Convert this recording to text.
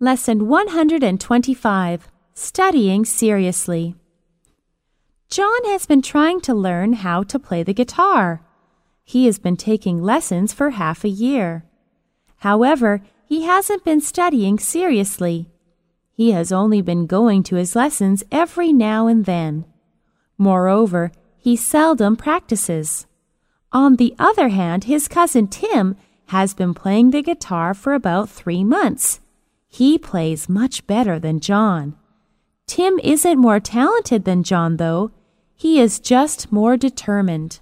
Lesson 125 Studying Seriously. John has been trying to learn how to play the guitar. He has been taking lessons for half a year. However, he hasn't been studying seriously. He has only been going to his lessons every now and then. Moreover, he seldom practices. On the other hand, his cousin Tim has been playing the guitar for about three months. He plays much better than John. Tim isn't more talented than John, though. He is just more determined.